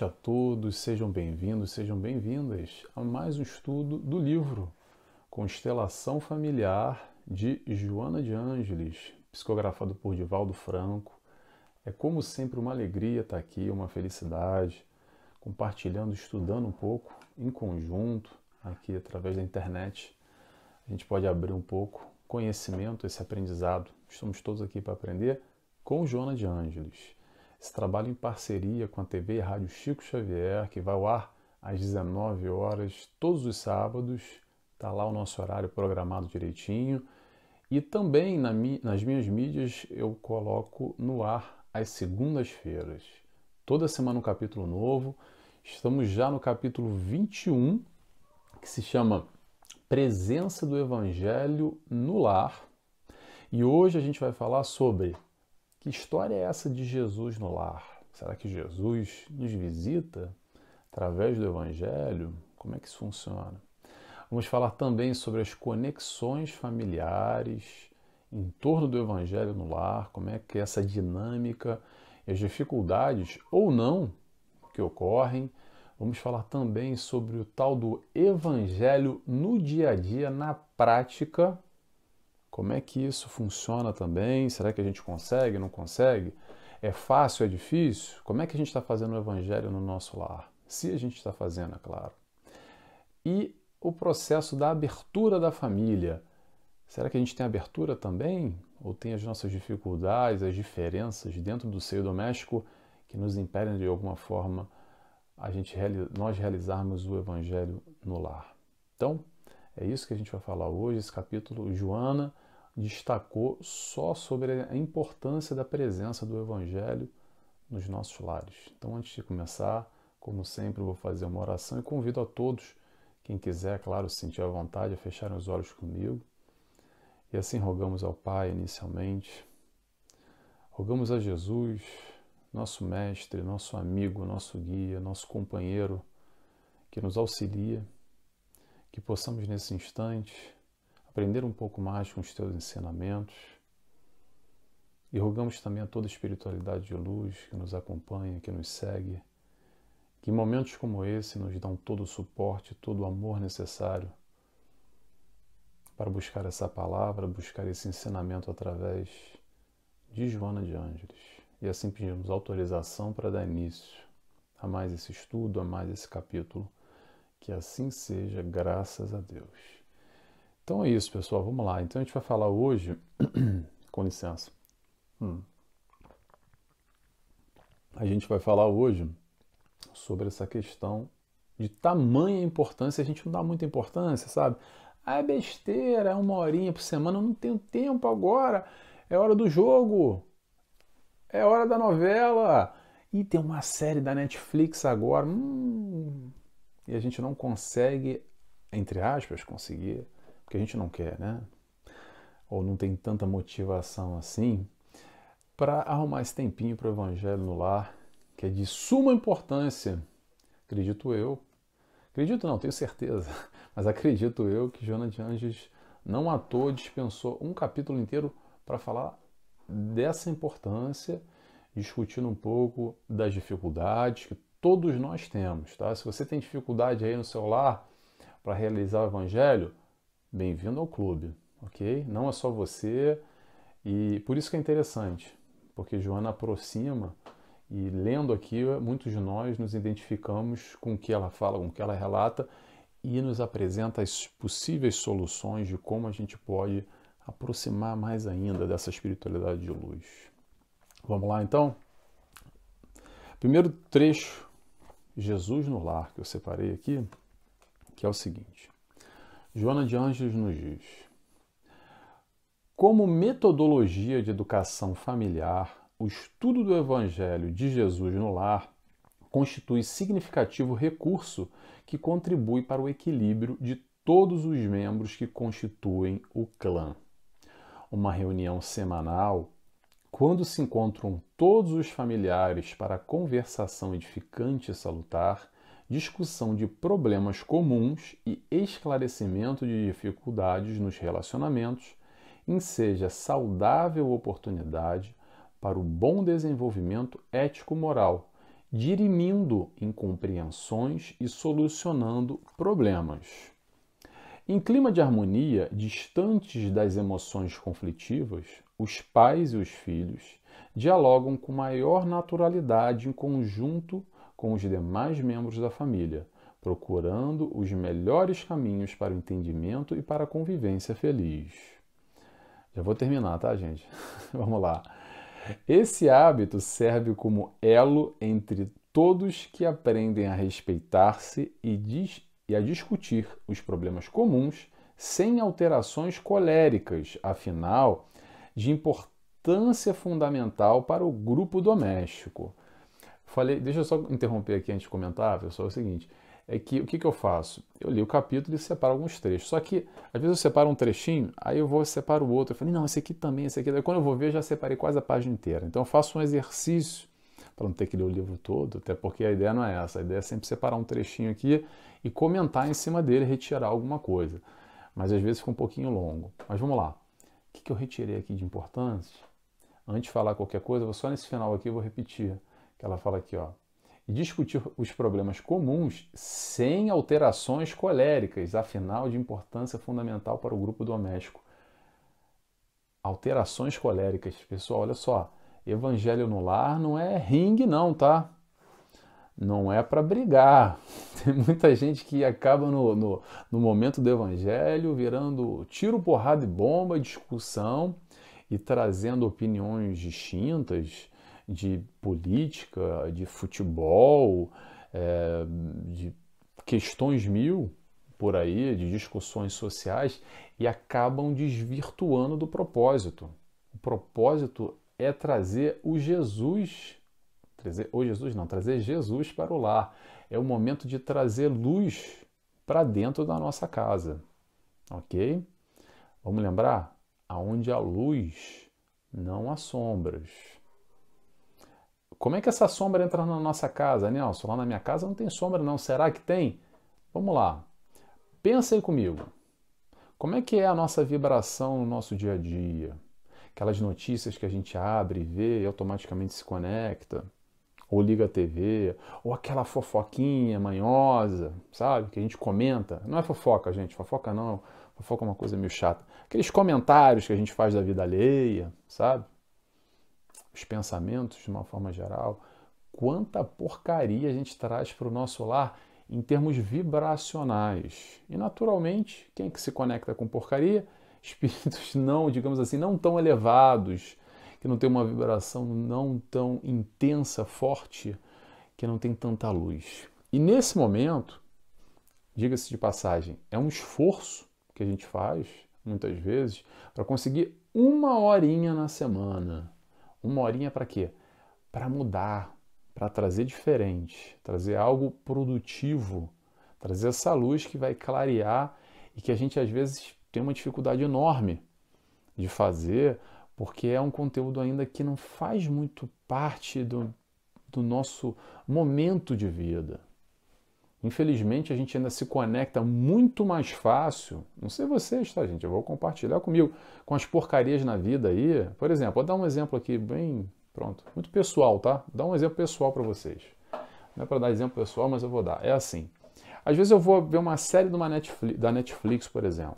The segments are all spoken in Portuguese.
noite a todos, sejam bem-vindos, sejam bem-vindas a mais um estudo do livro Constelação Familiar de Joana de Ângeles, psicografado por Divaldo Franco. É como sempre uma alegria estar aqui, uma felicidade, compartilhando, estudando um pouco em conjunto aqui através da internet. A gente pode abrir um pouco conhecimento, esse aprendizado. Estamos todos aqui para aprender com Joana de Ângeles. Esse trabalho em parceria com a TV e Rádio Chico Xavier, que vai ao ar às 19 horas todos os sábados. Está lá o nosso horário programado direitinho. E também na, nas minhas mídias eu coloco no ar às segundas-feiras. Toda semana um capítulo novo. Estamos já no capítulo 21, que se chama Presença do Evangelho no Lar. E hoje a gente vai falar sobre que história é essa de Jesus no lar? Será que Jesus nos visita através do Evangelho? Como é que isso funciona? Vamos falar também sobre as conexões familiares em torno do Evangelho no lar, como é que é essa dinâmica e as dificuldades ou não que ocorrem. Vamos falar também sobre o tal do Evangelho no dia a dia, na prática, como é que isso funciona também? Será que a gente consegue, não consegue? É fácil, é difícil? Como é que a gente está fazendo o evangelho no nosso lar? Se a gente está fazendo, é claro. E o processo da abertura da família. Será que a gente tem abertura também? Ou tem as nossas dificuldades, as diferenças dentro do seio doméstico que nos impedem de alguma forma a gente nós realizarmos o evangelho no lar? Então, é isso que a gente vai falar hoje. Esse capítulo, Joana destacou só sobre a importância da presença do Evangelho nos nossos lares. Então, antes de começar, como sempre, vou fazer uma oração e convido a todos, quem quiser, claro, se sentir à vontade, a fecharem os olhos comigo. E assim rogamos ao Pai inicialmente. Rogamos a Jesus, nosso mestre, nosso amigo, nosso guia, nosso companheiro, que nos auxilia, que possamos nesse instante aprender um pouco mais com os teus ensinamentos. E rogamos também a toda a espiritualidade de luz que nos acompanha, que nos segue, que em momentos como esse nos dão todo o suporte, todo o amor necessário para buscar essa palavra, buscar esse ensinamento através de Joana de Ângeles. E assim pedimos autorização para dar início a mais esse estudo, a mais esse capítulo. Que assim seja, graças a Deus. Então é isso, pessoal. Vamos lá. Então a gente vai falar hoje. Com licença. Hum. A gente vai falar hoje sobre essa questão de tamanha importância. A gente não dá muita importância, sabe? Ah, é besteira, é uma horinha por semana. Eu não tenho tempo agora. É hora do jogo. É hora da novela. E tem uma série da Netflix agora. Hum, e a gente não consegue, entre aspas, conseguir porque a gente não quer, né? Ou não tem tanta motivação assim para arrumar esse tempinho para o Evangelho no lar, que é de suma importância, acredito eu. Acredito não, tenho certeza, mas acredito eu que Joana de Anjos não à toa dispensou um capítulo inteiro para falar dessa importância, discutindo um pouco das dificuldades que todos nós temos, tá? Se você tem dificuldade aí no seu lar para realizar o evangelho, bem-vindo ao clube, ok? Não é só você, e por isso que é interessante, porque Joana aproxima e lendo aqui, muitos de nós nos identificamos com o que ela fala, com o que ela relata e nos apresenta as possíveis soluções de como a gente pode aproximar mais ainda dessa espiritualidade de luz. Vamos lá então? Primeiro trecho, Jesus no lar, que eu separei aqui, que é o seguinte. Joana de Anjos nos diz: Como metodologia de educação familiar, o estudo do Evangelho de Jesus no lar constitui significativo recurso que contribui para o equilíbrio de todos os membros que constituem o clã. Uma reunião semanal, quando se encontram todos os familiares para conversação edificante e salutar, discussão de problemas comuns e esclarecimento de dificuldades nos relacionamentos, enseja saudável oportunidade para o bom desenvolvimento ético-moral dirimindo incompreensões e solucionando problemas. Em clima de harmonia, distantes das emoções conflitivas, os pais e os filhos dialogam com maior naturalidade em conjunto com os demais membros da família, procurando os melhores caminhos para o entendimento e para a convivência feliz. Já vou terminar, tá, gente? Vamos lá. Esse hábito serve como elo entre todos que aprendem a respeitar-se e, e, a discutir os problemas comuns sem alterações coléricas, afinal, de importância fundamental para o grupo doméstico. Falei, deixa eu só interromper aqui antes de comentar, pessoal, é o seguinte é que o que, que eu faço? Eu li o capítulo e separo alguns trechos. Só que, às vezes, eu separo um trechinho, aí eu vou separo o outro. Eu falei, não, esse aqui também, esse aqui. Aí, quando eu vou ver, eu já separei quase a página inteira. Então, eu faço um exercício para não ter que ler o livro todo, até porque a ideia não é essa. A ideia é sempre separar um trechinho aqui e comentar em cima dele, retirar alguma coisa. Mas às vezes fica um pouquinho longo. Mas vamos lá. O que, que eu retirei aqui de importância? Antes de falar qualquer coisa, vou só nesse final aqui eu vou repetir. Que ela fala aqui, ó discutir os problemas comuns sem alterações coléricas, afinal de importância fundamental para o grupo doméstico. Alterações coléricas, pessoal, olha só, evangelho no lar não é ringue não, tá? Não é para brigar. Tem muita gente que acaba no, no, no momento do evangelho virando tiro, porrada e bomba, discussão e trazendo opiniões distintas, de política, de futebol, é, de questões mil por aí, de discussões sociais, e acabam desvirtuando do propósito. O propósito é trazer o Jesus, trazer Jesus não, trazer Jesus para o lar. É o momento de trazer luz para dentro da nossa casa. Ok? Vamos lembrar? Aonde há luz, não há sombras. Como é que essa sombra entra na nossa casa, Nelson? Lá na minha casa não tem sombra, não. Será que tem? Vamos lá. Pensa aí comigo. Como é que é a nossa vibração no nosso dia a dia? Aquelas notícias que a gente abre vê e automaticamente se conecta, ou liga a TV, ou aquela fofoquinha manhosa, sabe? Que a gente comenta. Não é fofoca, gente, fofoca não. Fofoca é uma coisa meio chata. Aqueles comentários que a gente faz da vida alheia, sabe? os pensamentos de uma forma geral, quanta porcaria a gente traz para o nosso lar em termos vibracionais. E naturalmente, quem é que se conecta com porcaria? Espíritos não, digamos assim, não tão elevados, que não tem uma vibração não tão intensa, forte, que não tem tanta luz. E nesse momento, diga-se de passagem, é um esforço que a gente faz, muitas vezes, para conseguir uma horinha na semana uma horinha para quê? Para mudar, para trazer diferente, trazer algo produtivo, trazer essa luz que vai clarear e que a gente às vezes tem uma dificuldade enorme de fazer, porque é um conteúdo ainda que não faz muito parte do, do nosso momento de vida. Infelizmente, a gente ainda se conecta muito mais fácil. Não sei vocês, tá, gente? Eu vou compartilhar comigo com as porcarias na vida aí. Por exemplo, vou dar um exemplo aqui bem pronto, muito pessoal, tá? Vou dar um exemplo pessoal para vocês. Não é para dar exemplo pessoal, mas eu vou dar. É assim. Às vezes eu vou ver uma série Netflix, da Netflix, por exemplo,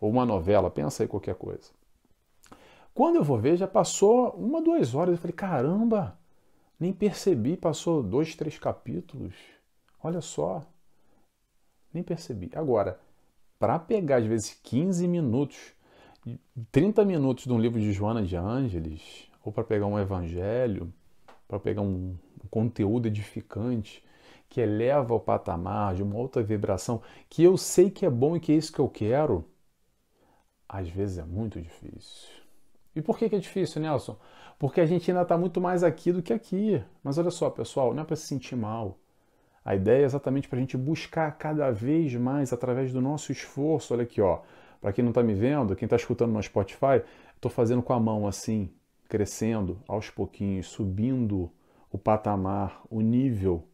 ou uma novela, pensa aí qualquer coisa. Quando eu vou ver, já passou uma, duas horas. Eu falei, caramba, nem percebi, passou dois, três capítulos. Olha só, nem percebi. Agora, para pegar às vezes 15 minutos, 30 minutos de um livro de Joana de Ângeles, ou para pegar um evangelho, para pegar um, conteúdo edificante que eleva o patamar de uma outra vibração, que eu sei que é bom e que é isso que eu quero, às vezes é muito difícil. E por que, que é difícil, Nelson? Porque a gente ainda está muito mais aqui do que aqui. Mas olha só, pessoal, não é para se sentir mal. A ideia é exatamente para a gente buscar cada vez mais através do nosso esforço. Olha aqui, ó. Para quem não está me vendo, quem está escutando no Spotify, estou fazendo com a mão assim, crescendo aos pouquinhos, subindo o patamar, o nível.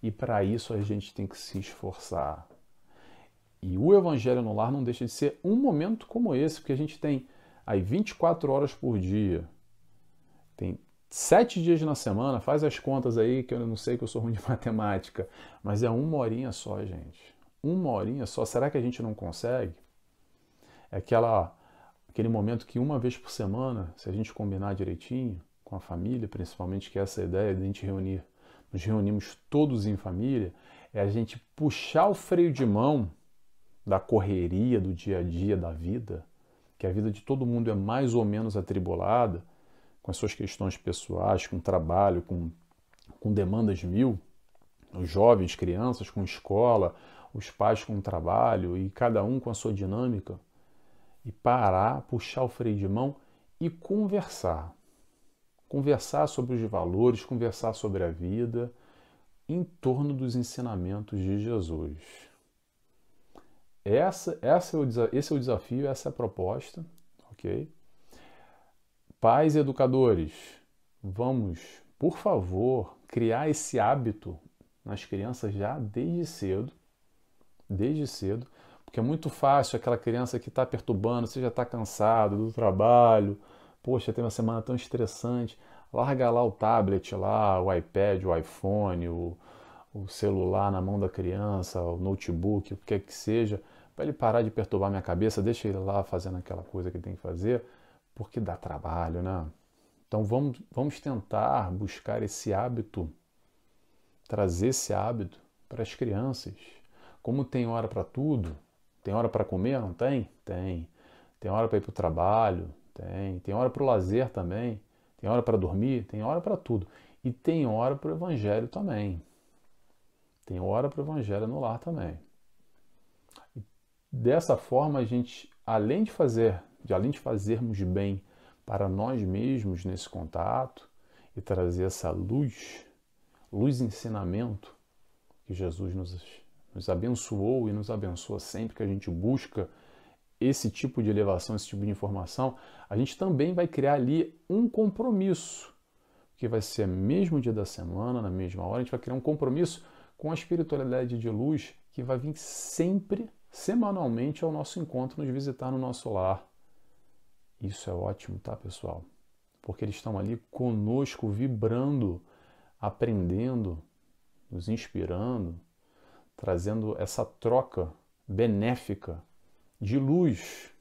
E para isso a gente tem que se esforçar. E o Evangelho no Lar não deixa de ser um momento como esse, porque a gente tem aí 24 horas por dia, tem sete dias na semana, faz as contas aí, que eu não sei que eu sou ruim de matemática, mas é uma horinha só, gente. Uma horinha só. Será que a gente não consegue? É aquela, aquele momento que uma vez por semana, se a gente combinar direitinho, com a família, principalmente, que é essa ideia de a gente reunir, nos reunimos todos em família, é a gente puxar o freio de mão da correria do dia a dia da vida, que a vida de todo mundo é mais ou menos atribulada, com as suas questões pessoais, com trabalho, com, com demandas mil, os jovens, crianças com escola, os pais com trabalho e cada um com a sua dinâmica, e parar, puxar o freio de mão e conversar. Conversar sobre os valores, conversar sobre a vida em torno dos ensinamentos de Jesus. Essa, essa é o, esse é o desafio, essa é a proposta, ok? Pais educadores, vamos, por favor, criar esse hábito nas crianças já desde cedo, desde cedo, porque é muito fácil aquela criança que está perturbando, você já está cansado do trabalho, poxa, tem uma semana tão estressante, larga lá o tablet, lá, o iPad, o iPhone, o, o celular na mão da criança, o notebook, o que quer que seja, para ele parar de perturbar minha cabeça, deixa ele lá fazendo aquela coisa que tem que fazer, porque dá trabalho, né? Então vamos, vamos tentar buscar esse hábito, trazer esse hábito para as crianças. Como tem hora para tudo, tem hora para comer, não tem? Tem. Tem hora para ir para o trabalho, tem. Tem hora para o lazer também. Tem hora para dormir, tem hora para tudo. E tem hora para o evangelho também. Tem hora para o evangelho no lar também. Dessa forma, a gente, além de fazer, de além de fazermos bem para nós mesmos nesse contato e trazer essa luz, luz ensinamento que Jesus nos, nos abençoou e nos abençoa sempre que a gente busca esse tipo de elevação, esse tipo de informação, a gente também vai criar ali um compromisso, que vai ser mesmo dia da semana, na mesma hora, a gente vai criar um compromisso com a espiritualidade de luz que vai vir sempre semanalmente ao nosso encontro, nos visitar no nosso lar. Isso é ótimo, tá, pessoal? Porque eles estão ali conosco, vibrando, aprendendo, nos inspirando, trazendo essa troca benéfica de luz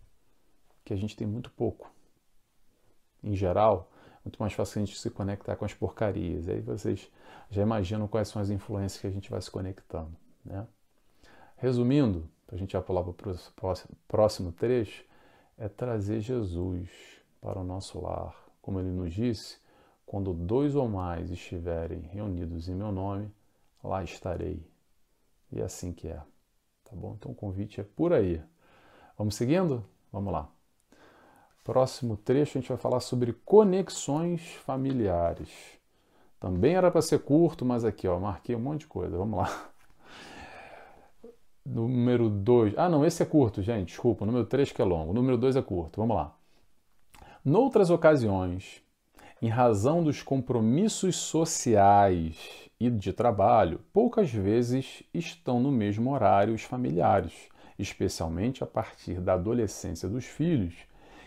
que a gente tem muito pouco. Em geral, muito mais fácil a gente se conectar com as porcarias. Aí vocês já imaginam quais são as influências que a gente vai se conectando. Né? Resumindo, a gente já pular para o próximo trecho, é trazer Jesus para o nosso lar. Como ele nos disse, quando dois ou mais estiverem reunidos em meu nome, lá estarei. E é assim que é. Tá bom? Então o convite é por aí. Vamos seguindo? Vamos lá. Próximo trecho a gente vai falar sobre conexões familiares. Também era para ser curto, mas aqui ó, marquei um monte de coisa. Vamos lá. Número 2. Ah, não, esse é curto, gente. Desculpa. Número 3 que é longo. Número 2 é curto. Vamos lá. Noutras ocasiões, em razão dos compromissos sociais e de trabalho, poucas vezes estão no mesmo horário os familiares, especialmente a partir da adolescência dos filhos,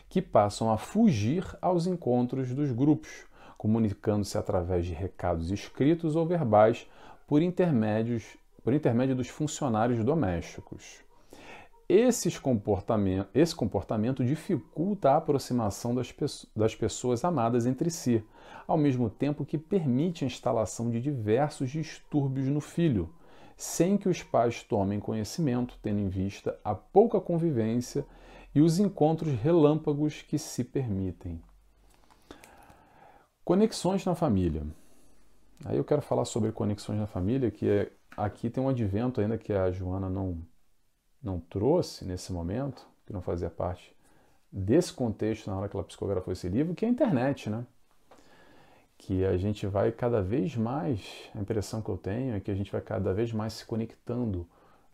que passam a fugir aos encontros dos grupos, comunicando-se através de recados escritos ou verbais por intermédios por intermédio dos funcionários domésticos. Esses comportamento, esse comportamento dificulta a aproximação das, das pessoas amadas entre si, ao mesmo tempo que permite a instalação de diversos distúrbios no filho, sem que os pais tomem conhecimento, tendo em vista a pouca convivência e os encontros relâmpagos que se permitem. Conexões na família. Aí eu quero falar sobre conexões na família, que é aqui tem um advento ainda que a Joana não, não trouxe nesse momento, que não fazia parte desse contexto na hora que ela psicografou esse livro, que é a internet, né? Que a gente vai cada vez mais, a impressão que eu tenho é que a gente vai cada vez mais se conectando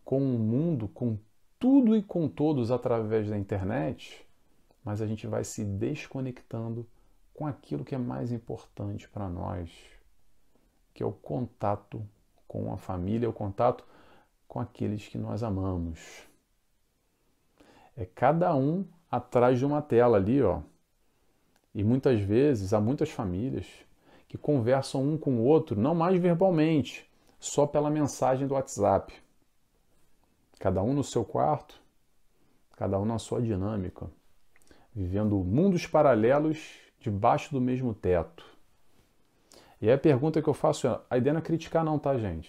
com o mundo, com tudo e com todos através da internet, mas a gente vai se desconectando com aquilo que é mais importante para nós, que é o contato com a família, o contato com aqueles que nós amamos. É cada um atrás de uma tela ali, ó. E muitas vezes há muitas famílias que conversam um com o outro, não mais verbalmente, só pela mensagem do WhatsApp. Cada um no seu quarto, cada um na sua dinâmica, vivendo mundos paralelos debaixo do mesmo teto. E aí a pergunta que eu faço é: a ideia não é criticar, não, tá, gente?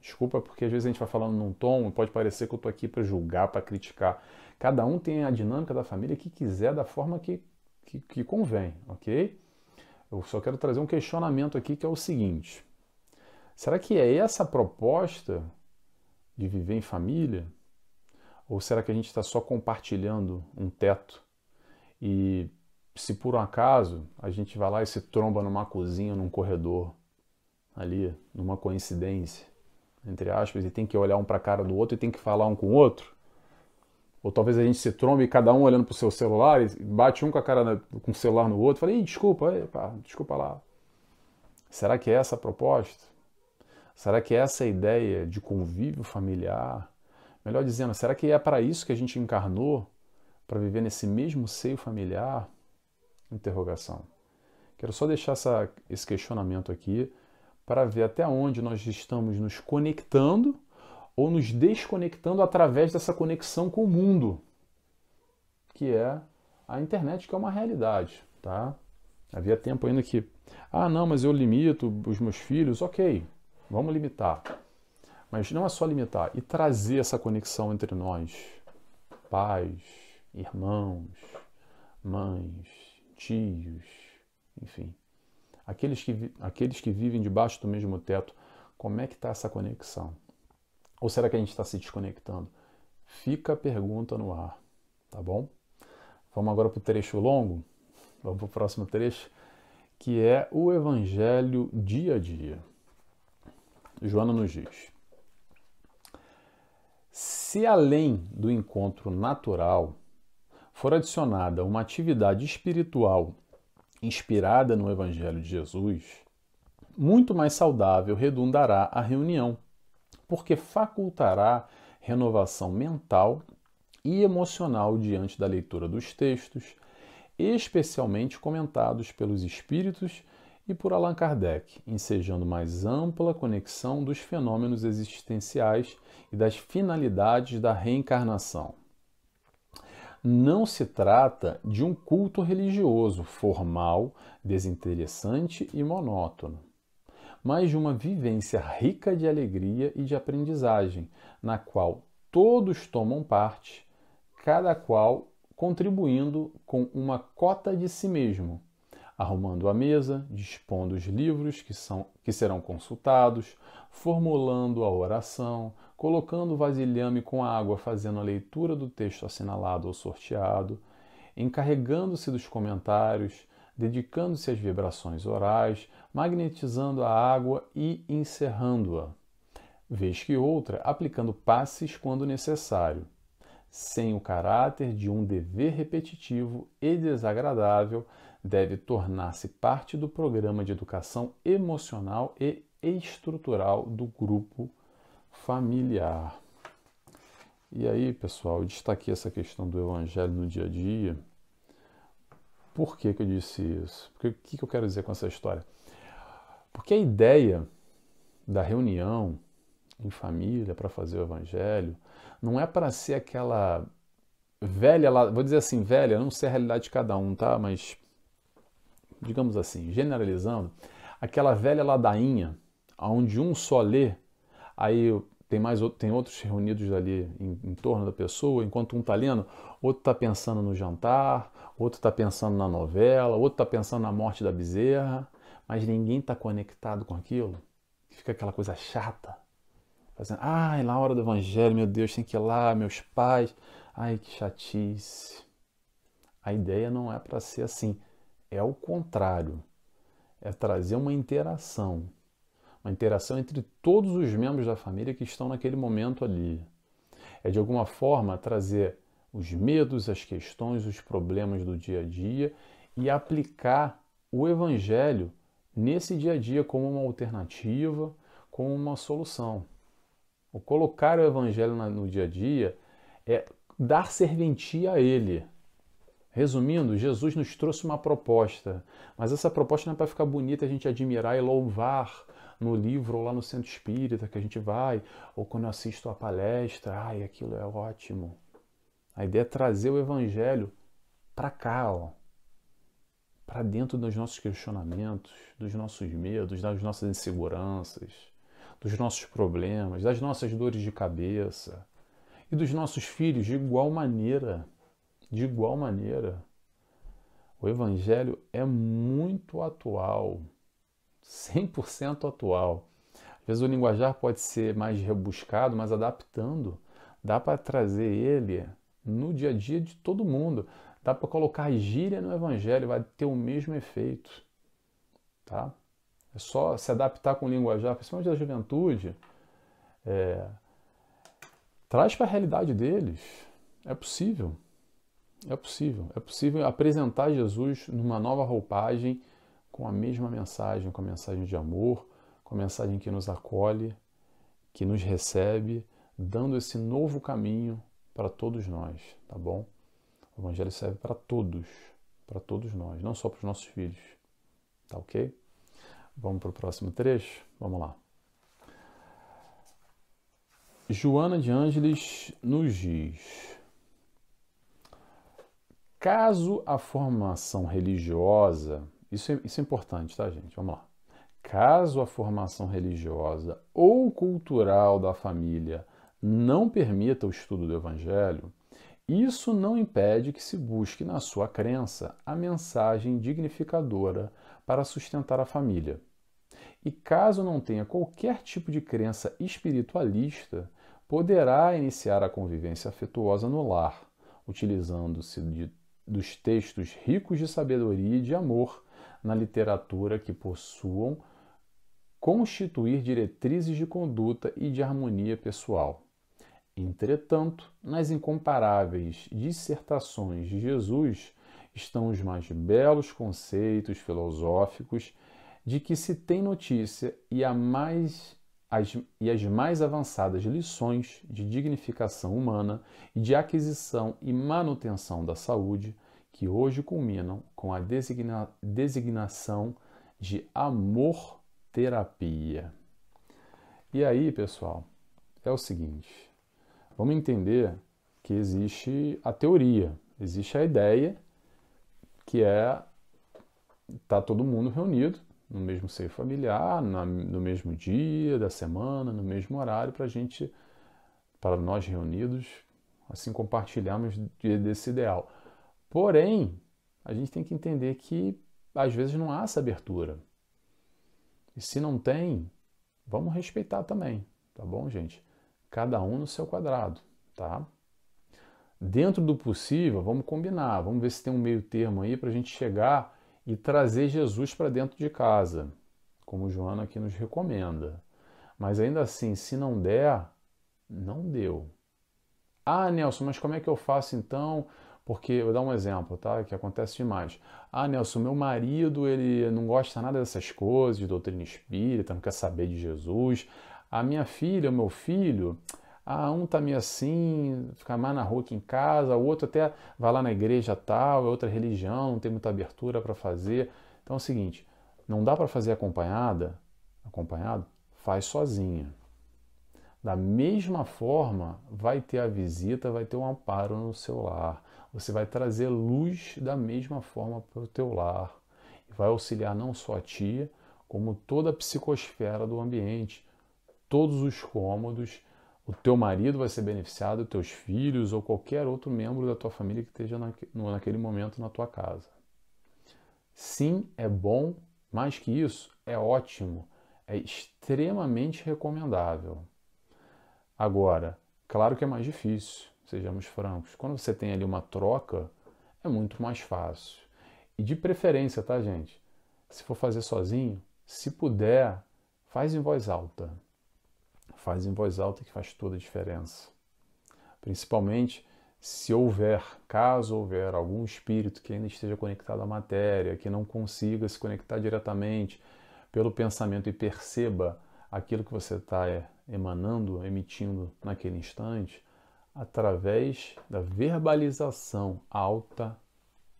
Desculpa, porque às vezes a gente vai falando num tom e pode parecer que eu estou aqui para julgar, para criticar. Cada um tem a dinâmica da família que quiser, da forma que, que, que convém, ok? Eu só quero trazer um questionamento aqui que é o seguinte: será que é essa a proposta de viver em família? Ou será que a gente está só compartilhando um teto? E se por um acaso a gente vai lá e se tromba numa cozinha, num corredor, ali, numa coincidência, entre aspas, e tem que olhar um para a cara do outro e tem que falar um com o outro, ou talvez a gente se trombe cada um olhando para o seu celular e bate um com a cara com o celular no outro. Falei, desculpa, aí, pá, desculpa lá. Será que é essa a proposta? Será que é essa a ideia de convívio familiar? Melhor dizendo, será que é para isso que a gente encarnou? Para viver nesse mesmo seio familiar? Interrogação. Quero só deixar essa, esse questionamento aqui para ver até onde nós estamos nos conectando ou nos desconectando através dessa conexão com o mundo, que é a internet, que é uma realidade, tá? Havia tempo ainda que, ah, não, mas eu limito os meus filhos, ok, vamos limitar. Mas não é só limitar, e trazer essa conexão entre nós, pais, irmãos, mães, tios, enfim. Aqueles que, aqueles que vivem debaixo do mesmo teto, como é que está essa conexão? Ou será que a gente está se desconectando? Fica a pergunta no ar, tá bom? Vamos agora para o trecho longo? Vamos para o próximo trecho, que é o Evangelho dia a dia. Joana nos diz: Se além do encontro natural for adicionada uma atividade espiritual inspirada no Evangelho de Jesus, muito mais saudável redundará a reunião porque facultará renovação mental e emocional diante da leitura dos textos, especialmente comentados pelos espíritos e por Allan Kardec, ensejando mais ampla conexão dos fenômenos existenciais e das finalidades da reencarnação. Não se trata de um culto religioso formal, desinteressante e monótono mas de uma vivência rica de alegria e de aprendizagem, na qual todos tomam parte, cada qual contribuindo com uma cota de si mesmo, arrumando a mesa, dispondo os livros que, são, que serão consultados, formulando a oração, colocando o vasilhame com água, fazendo a leitura do texto assinalado ou sorteado, encarregando-se dos comentários, dedicando-se às vibrações orais, magnetizando a água e encerrando-a, vez que outra aplicando passes quando necessário, sem o caráter de um dever repetitivo e desagradável, deve tornar-se parte do programa de educação emocional e estrutural do grupo familiar. E aí, pessoal, eu destaquei essa questão do evangelho no dia a dia. Por que, que eu disse isso? O que, que eu quero dizer com essa história? Porque a ideia da reunião em família para fazer o evangelho não é para ser aquela velha, vou dizer assim, velha, não sei a realidade de cada um, tá? Mas digamos assim, generalizando, aquela velha ladainha onde um só lê, aí tem mais tem outros reunidos ali em, em torno da pessoa, enquanto um está lendo, outro está pensando no jantar, outro está pensando na novela, outro está pensando na morte da bezerra, mas ninguém está conectado com aquilo, fica aquela coisa chata. Fazendo, ai, na hora do evangelho, meu Deus, tem que ir lá, meus pais. Ai, que chatice. A ideia não é para ser assim. É o contrário. É trazer uma interação. Uma interação entre todos os membros da família que estão naquele momento ali. É de alguma forma trazer os medos, as questões, os problemas do dia a dia e aplicar o evangelho nesse dia a dia como uma alternativa, como uma solução. O colocar o evangelho no dia a dia é dar serventia a ele. Resumindo, Jesus nos trouxe uma proposta, mas essa proposta não é para ficar bonita a gente admirar e louvar no livro ou lá no centro espírita que a gente vai, ou quando eu assisto a palestra, ai, aquilo é ótimo. A ideia é trazer o evangelho para cá, ó, para dentro dos nossos questionamentos, dos nossos medos, das nossas inseguranças, dos nossos problemas, das nossas dores de cabeça e dos nossos filhos de igual maneira. De igual maneira. O Evangelho é muito atual, 100% atual. Às vezes o linguajar pode ser mais rebuscado, mas adaptando, dá para trazer ele no dia a dia de todo mundo. Dá para colocar gíria no evangelho, vai ter o mesmo efeito. Tá? É só se adaptar com o linguajar, principalmente da juventude. É, traz para a realidade deles. É possível. É possível. É possível apresentar Jesus numa nova roupagem com a mesma mensagem, com a mensagem de amor, com a mensagem que nos acolhe, que nos recebe, dando esse novo caminho para todos nós, tá bom? O evangelho serve para todos, para todos nós, não só para os nossos filhos. Tá ok? Vamos para o próximo trecho? Vamos lá. Joana de Ângeles nos diz: caso a formação religiosa, isso é, isso é importante, tá, gente? Vamos lá. Caso a formação religiosa ou cultural da família não permita o estudo do Evangelho, isso não impede que se busque na sua crença a mensagem dignificadora para sustentar a família. E caso não tenha qualquer tipo de crença espiritualista, poderá iniciar a convivência afetuosa no lar, utilizando-se dos textos ricos de sabedoria e de amor na literatura que possuam constituir diretrizes de conduta e de harmonia pessoal. Entretanto, nas incomparáveis dissertações de Jesus estão os mais belos conceitos filosóficos de que se tem notícia e, a mais, as, e as mais avançadas lições de dignificação humana e de aquisição e manutenção da saúde, que hoje culminam com a designa, designação de amor-terapia. E aí, pessoal, é o seguinte Vamos entender que existe a teoria, existe a ideia, que é tá todo mundo reunido no mesmo seio familiar, na, no mesmo dia da semana, no mesmo horário, para gente, para nós reunidos, assim compartilharmos desse ideal. Porém, a gente tem que entender que às vezes não há essa abertura. E se não tem, vamos respeitar também, tá bom, gente? cada um no seu quadrado, tá? Dentro do possível, vamos combinar, vamos ver se tem um meio termo aí para a gente chegar e trazer Jesus para dentro de casa, como Joana aqui nos recomenda. Mas ainda assim, se não der, não deu. Ah, Nelson, mas como é que eu faço então? Porque, eu vou dar um exemplo, tá? Que acontece demais. Ah, Nelson, meu marido, ele não gosta nada dessas coisas, de doutrina espírita, não quer saber de Jesus a minha filha, o meu filho, ah, um tá meio assim, fica mais na rua que em casa, o outro até vai lá na igreja tal, é outra religião, não tem muita abertura para fazer. Então é o seguinte, não dá para fazer acompanhada, acompanhado, faz sozinha. Da mesma forma, vai ter a visita, vai ter um amparo no seu lar. Você vai trazer luz da mesma forma para o teu lar. E vai auxiliar não só a tia, como toda a psicosfera do ambiente, todos os cômodos, o teu marido vai ser beneficiado, teus filhos ou qualquer outro membro da tua família que esteja naquele momento na tua casa. Sim, é bom, mais que isso, é ótimo, é extremamente recomendável. Agora, claro que é mais difícil, sejamos francos. Quando você tem ali uma troca, é muito mais fácil. E de preferência, tá, gente? Se for fazer sozinho, se puder, faz em voz alta faz em voz alta que faz toda a diferença. Principalmente se houver, caso houver algum espírito que ainda esteja conectado à matéria, que não consiga se conectar diretamente pelo pensamento e perceba aquilo que você está é, emanando, emitindo naquele instante, através da verbalização alta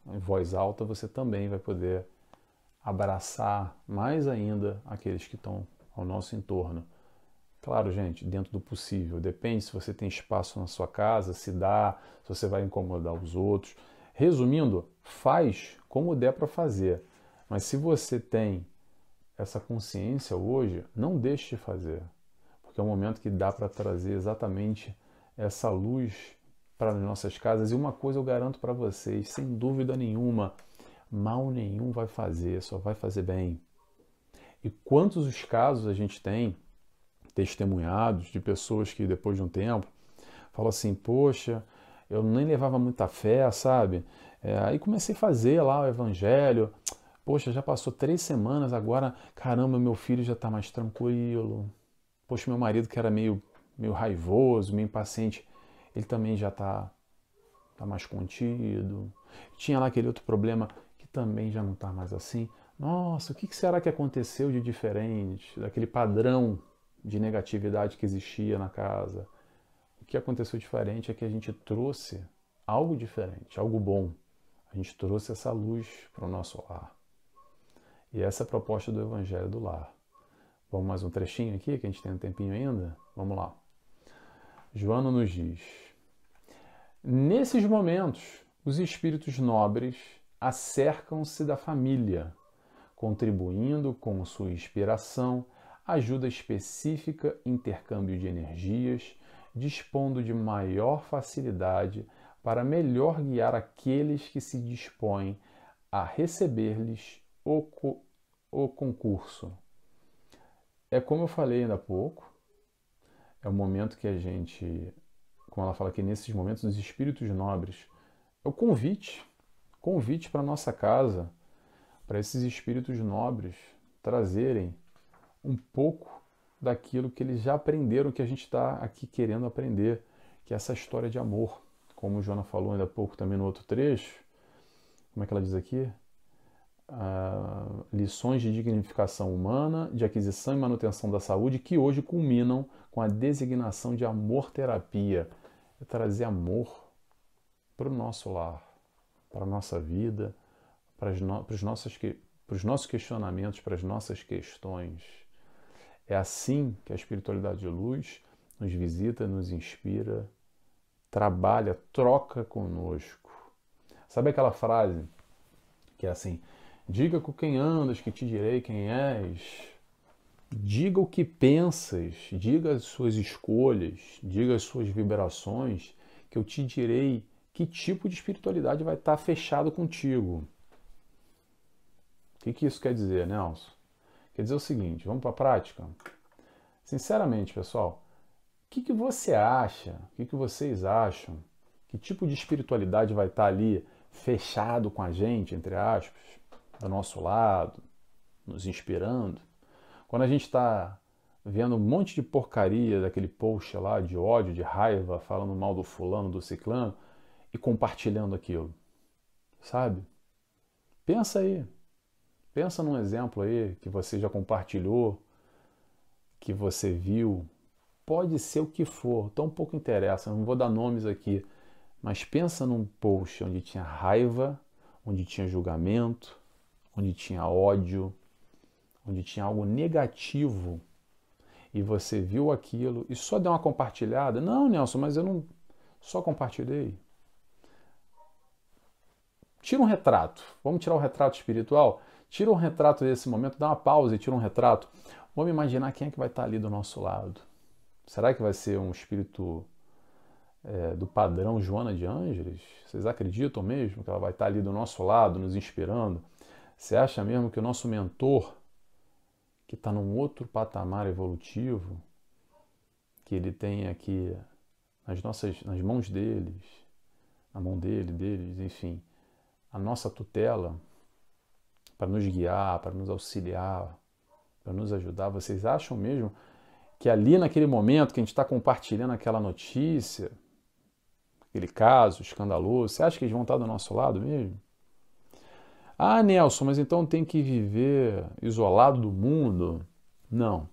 em voz alta, você também vai poder abraçar mais ainda aqueles que estão ao nosso entorno. Claro, gente, dentro do possível. Depende se você tem espaço na sua casa, se dá, se você vai incomodar os outros. Resumindo, faz como der para fazer. Mas se você tem essa consciência hoje, não deixe de fazer. Porque é um momento que dá para trazer exatamente essa luz para as nossas casas. E uma coisa eu garanto para vocês, sem dúvida nenhuma, mal nenhum vai fazer, só vai fazer bem. E quantos os casos a gente tem testemunhados de pessoas que depois de um tempo falam assim, poxa, eu nem levava muita fé, sabe? É, aí comecei a fazer lá o evangelho. Poxa, já passou três semanas, agora, caramba, meu filho já está mais tranquilo. Poxa, meu marido que era meio, meio raivoso, meio impaciente, ele também já está tá mais contido. Tinha lá aquele outro problema que também já não está mais assim. Nossa, o que será que aconteceu de diferente daquele padrão de negatividade que existia na casa. O que aconteceu diferente é que a gente trouxe algo diferente, algo bom. A gente trouxe essa luz para o nosso lar. E essa é a proposta do Evangelho do Lar. Vamos mais um trechinho aqui, que a gente tem um tempinho ainda? Vamos lá. Joana nos diz: Nesses momentos, os espíritos nobres acercam-se da família, contribuindo com sua inspiração ajuda específica, intercâmbio de energias, dispondo de maior facilidade para melhor guiar aqueles que se dispõem a receber-lhes o, co o concurso. É como eu falei ainda há pouco, é o momento que a gente, como ela fala aqui, nesses momentos, os espíritos nobres, é o convite, convite para nossa casa, para esses espíritos nobres trazerem um pouco daquilo que eles já aprenderam, que a gente está aqui querendo aprender, que é essa história de amor. Como o Joana falou ainda há pouco também no outro trecho, como é que ela diz aqui? Ah, lições de dignificação humana, de aquisição e manutenção da saúde, que hoje culminam com a designação de amor-terapia. É trazer amor para o nosso lar, para a nossa vida, para, as no, para, os nossos, para os nossos questionamentos, para as nossas questões. É assim que a espiritualidade de luz nos visita, nos inspira, trabalha, troca conosco. Sabe aquela frase que é assim: Diga com quem andas, que te direi quem és. Diga o que pensas, diga as suas escolhas, diga as suas vibrações, que eu te direi que tipo de espiritualidade vai estar fechado contigo. O que, que isso quer dizer, Nelson? Quer dizer o seguinte, vamos para a prática? Sinceramente, pessoal, o que, que você acha? O que, que vocês acham? Que tipo de espiritualidade vai estar ali fechado com a gente, entre aspas, do nosso lado, nos inspirando? Quando a gente está vendo um monte de porcaria daquele post lá de ódio, de raiva, falando mal do fulano, do ciclano e compartilhando aquilo, sabe? Pensa aí. Pensa num exemplo aí que você já compartilhou, que você viu. Pode ser o que for, tão pouco interessa, não vou dar nomes aqui. Mas pensa num post onde tinha raiva, onde tinha julgamento, onde tinha ódio, onde tinha algo negativo e você viu aquilo e só deu uma compartilhada. Não, Nelson, mas eu não só compartilhei. Tira um retrato. Vamos tirar o retrato espiritual? Tira um retrato desse momento, dá uma pausa e tira um retrato. Vamos imaginar quem é que vai estar ali do nosso lado. Será que vai ser um espírito é, do padrão Joana de Ângeles? Vocês acreditam mesmo que ela vai estar ali do nosso lado, nos inspirando? Você acha mesmo que o nosso mentor, que está num outro patamar evolutivo, que ele tem aqui nas nossas, nas mãos deles, na mão dele, deles, enfim, a nossa tutela, para nos guiar, para nos auxiliar, para nos ajudar. Vocês acham mesmo que ali naquele momento que a gente está compartilhando aquela notícia, aquele caso escandaloso, você acha que eles vão estar do nosso lado mesmo? Ah, Nelson, mas então tem que viver isolado do mundo? Não,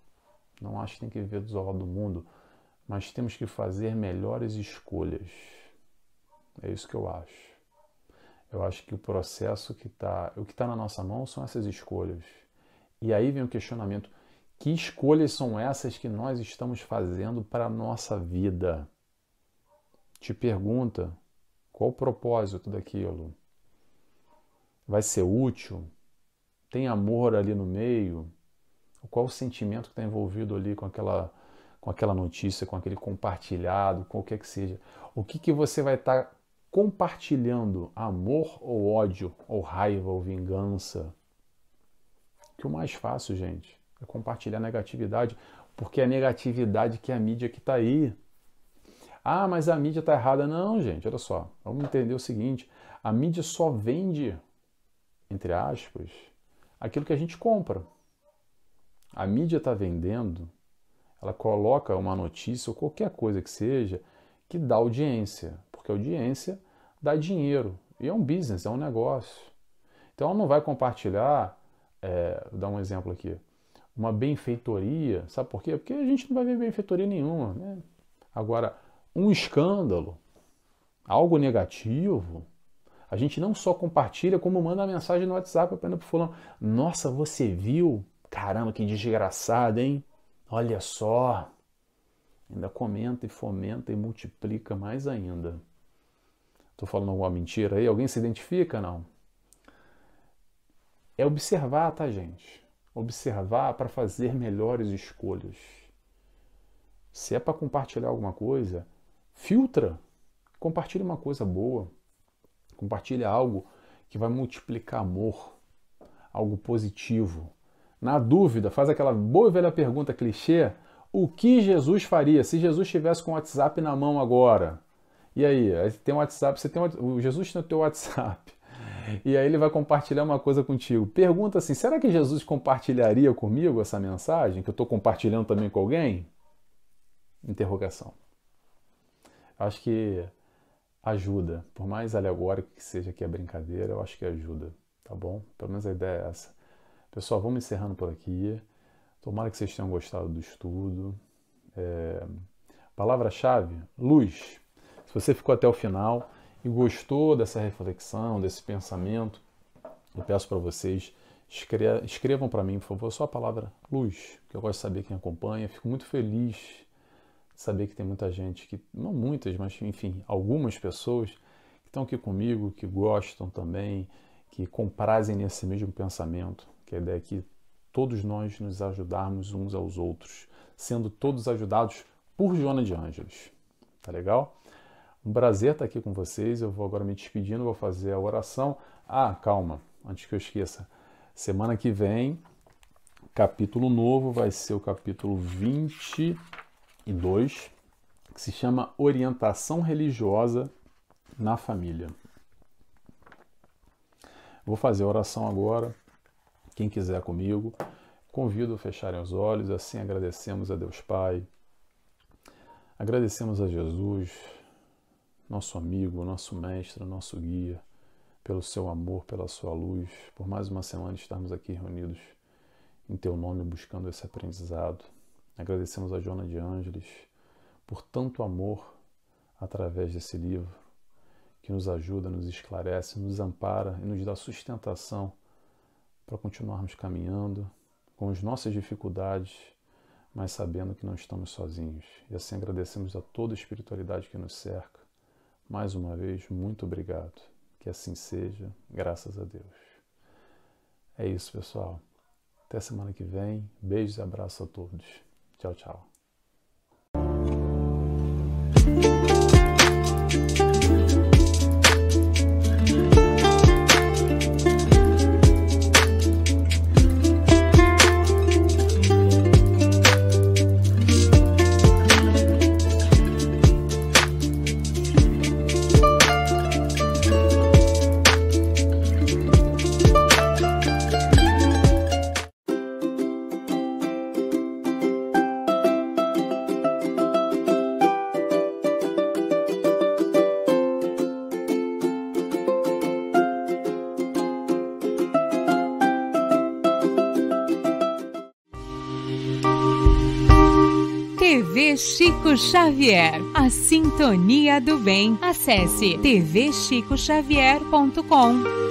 não acho que tem que viver isolado do mundo, mas temos que fazer melhores escolhas. É isso que eu acho. Eu acho que o processo que está, o que está na nossa mão são essas escolhas. E aí vem o questionamento: que escolhas são essas que nós estamos fazendo para a nossa vida? Te pergunta, qual o propósito daquilo? Vai ser útil? Tem amor ali no meio? Qual o sentimento que está envolvido ali com aquela, com aquela notícia, com aquele compartilhado, qualquer que seja? O que, que você vai estar tá compartilhando? Amor ou ódio, ou raiva, ou vingança? Que o mais fácil, gente, é compartilhar negatividade, porque é a negatividade que é a mídia que está aí. Ah, mas a mídia está errada. Não, gente, olha só. Vamos entender o seguinte: a mídia só vende, entre aspas, aquilo que a gente compra. A mídia está vendendo, ela coloca uma notícia ou qualquer coisa que seja que dá audiência, porque audiência dá dinheiro e é um business, é um negócio. Então ela não vai compartilhar, é, vou dar um exemplo aqui, uma benfeitoria, sabe por quê? Porque a gente não vai ver benfeitoria nenhuma. Né? Agora, um escândalo, algo negativo, a gente não só compartilha, como manda a mensagem no WhatsApp para o fulano. Nossa, você viu? Caramba, que desgraçado, hein? Olha só. Ainda comenta e fomenta e multiplica mais ainda. Estou falando alguma mentira aí? Alguém se identifica? Não. É observar, tá, gente? Observar para fazer melhores escolhas. Se é para compartilhar alguma coisa, filtra. Compartilhe uma coisa boa. Compartilhe algo que vai multiplicar amor, algo positivo. Na dúvida, faz aquela boa e velha pergunta clichê: o que Jesus faria se Jesus estivesse com o WhatsApp na mão agora? E aí, aí tem um WhatsApp, você tem um, Jesus tem o teu WhatsApp. E aí ele vai compartilhar uma coisa contigo. Pergunta assim: será que Jesus compartilharia comigo essa mensagem que eu estou compartilhando também com alguém? Interrogação. Acho que ajuda, por mais alegórico que seja aqui a brincadeira, eu acho que ajuda, tá bom? Pelo menos a ideia é essa. Pessoal, vamos encerrando por aqui. Tomara que vocês tenham gostado do estudo. É... Palavra-chave: luz. Se você ficou até o final e gostou dessa reflexão, desse pensamento, eu peço para vocês escrevam para mim, por favor, só a palavra luz, que eu gosto de saber quem acompanha. Fico muito feliz saber que tem muita gente, que não muitas, mas enfim, algumas pessoas que estão aqui comigo, que gostam também, que comprazem nesse mesmo pensamento, que a ideia é que todos nós nos ajudarmos uns aos outros, sendo todos ajudados por Joana de Ângeles. Tá legal? Um prazer estar aqui com vocês. Eu vou agora me despedindo, vou fazer a oração. Ah, calma, antes que eu esqueça. Semana que vem, capítulo novo vai ser o capítulo 22, que se chama Orientação Religiosa na Família. Vou fazer a oração agora. Quem quiser comigo, convido a fecharem os olhos, assim agradecemos a Deus Pai, agradecemos a Jesus, nosso amigo, nosso mestre, nosso guia, pelo seu amor, pela sua luz, por mais uma semana estarmos aqui reunidos em teu nome buscando esse aprendizado. Agradecemos a Jona de Ângeles por tanto amor através desse livro que nos ajuda, nos esclarece, nos ampara e nos dá sustentação para continuarmos caminhando com as nossas dificuldades, mas sabendo que não estamos sozinhos. E assim agradecemos a toda a espiritualidade que nos cerca. Mais uma vez, muito obrigado. Que assim seja, graças a Deus. É isso, pessoal. Até semana que vem. Beijos e abraços a todos. Tchau, tchau. Xavier, a sintonia do bem. Acesse tvchicoxavier.com.